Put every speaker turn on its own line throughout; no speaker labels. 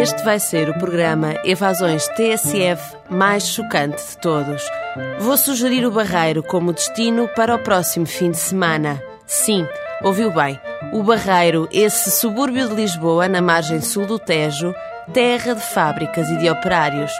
Este vai ser o programa Evasões TSF mais chocante de todos. Vou sugerir o Barreiro como destino para o próximo fim de semana. Sim, ouviu bem. O Barreiro, esse subúrbio de Lisboa, na margem sul do Tejo, terra de fábricas e de operários.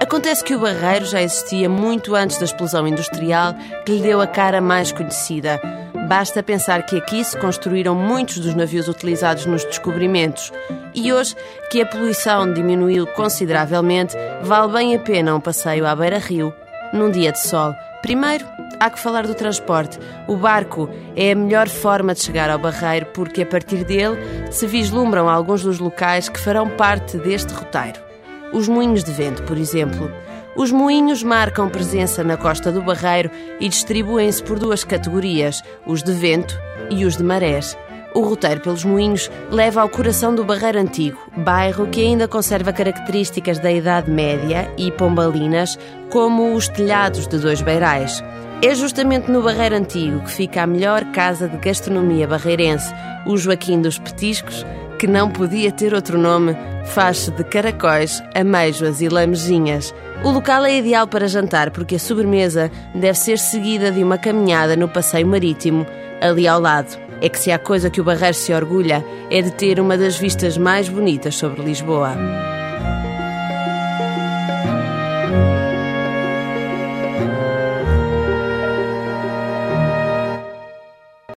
Acontece que o Barreiro já existia muito antes da explosão industrial que lhe deu a cara mais conhecida. Basta pensar que aqui se construíram muitos dos navios utilizados nos descobrimentos e hoje que a poluição diminuiu consideravelmente, vale bem a pena um passeio à beira-rio num dia de sol. Primeiro, há que falar do transporte. O barco é a melhor forma de chegar ao Barreiro porque a partir dele se vislumbram alguns dos locais que farão parte deste roteiro. Os moinhos de vento, por exemplo. Os moinhos marcam presença na costa do Barreiro e distribuem-se por duas categorias, os de vento e os de marés. O roteiro pelos moinhos leva ao coração do Barreiro Antigo, bairro que ainda conserva características da Idade Média e pombalinas, como os telhados de dois beirais. É justamente no Barreiro Antigo que fica a melhor casa de gastronomia barreirense, o Joaquim dos Petiscos, que não podia ter outro nome, faz-se de caracóis, ameijoas e lamejinhas. O local é ideal para jantar porque a sobremesa deve ser seguida de uma caminhada no passeio marítimo, ali ao lado. É que se há coisa que o Barreiro se orgulha é de ter uma das vistas mais bonitas sobre Lisboa.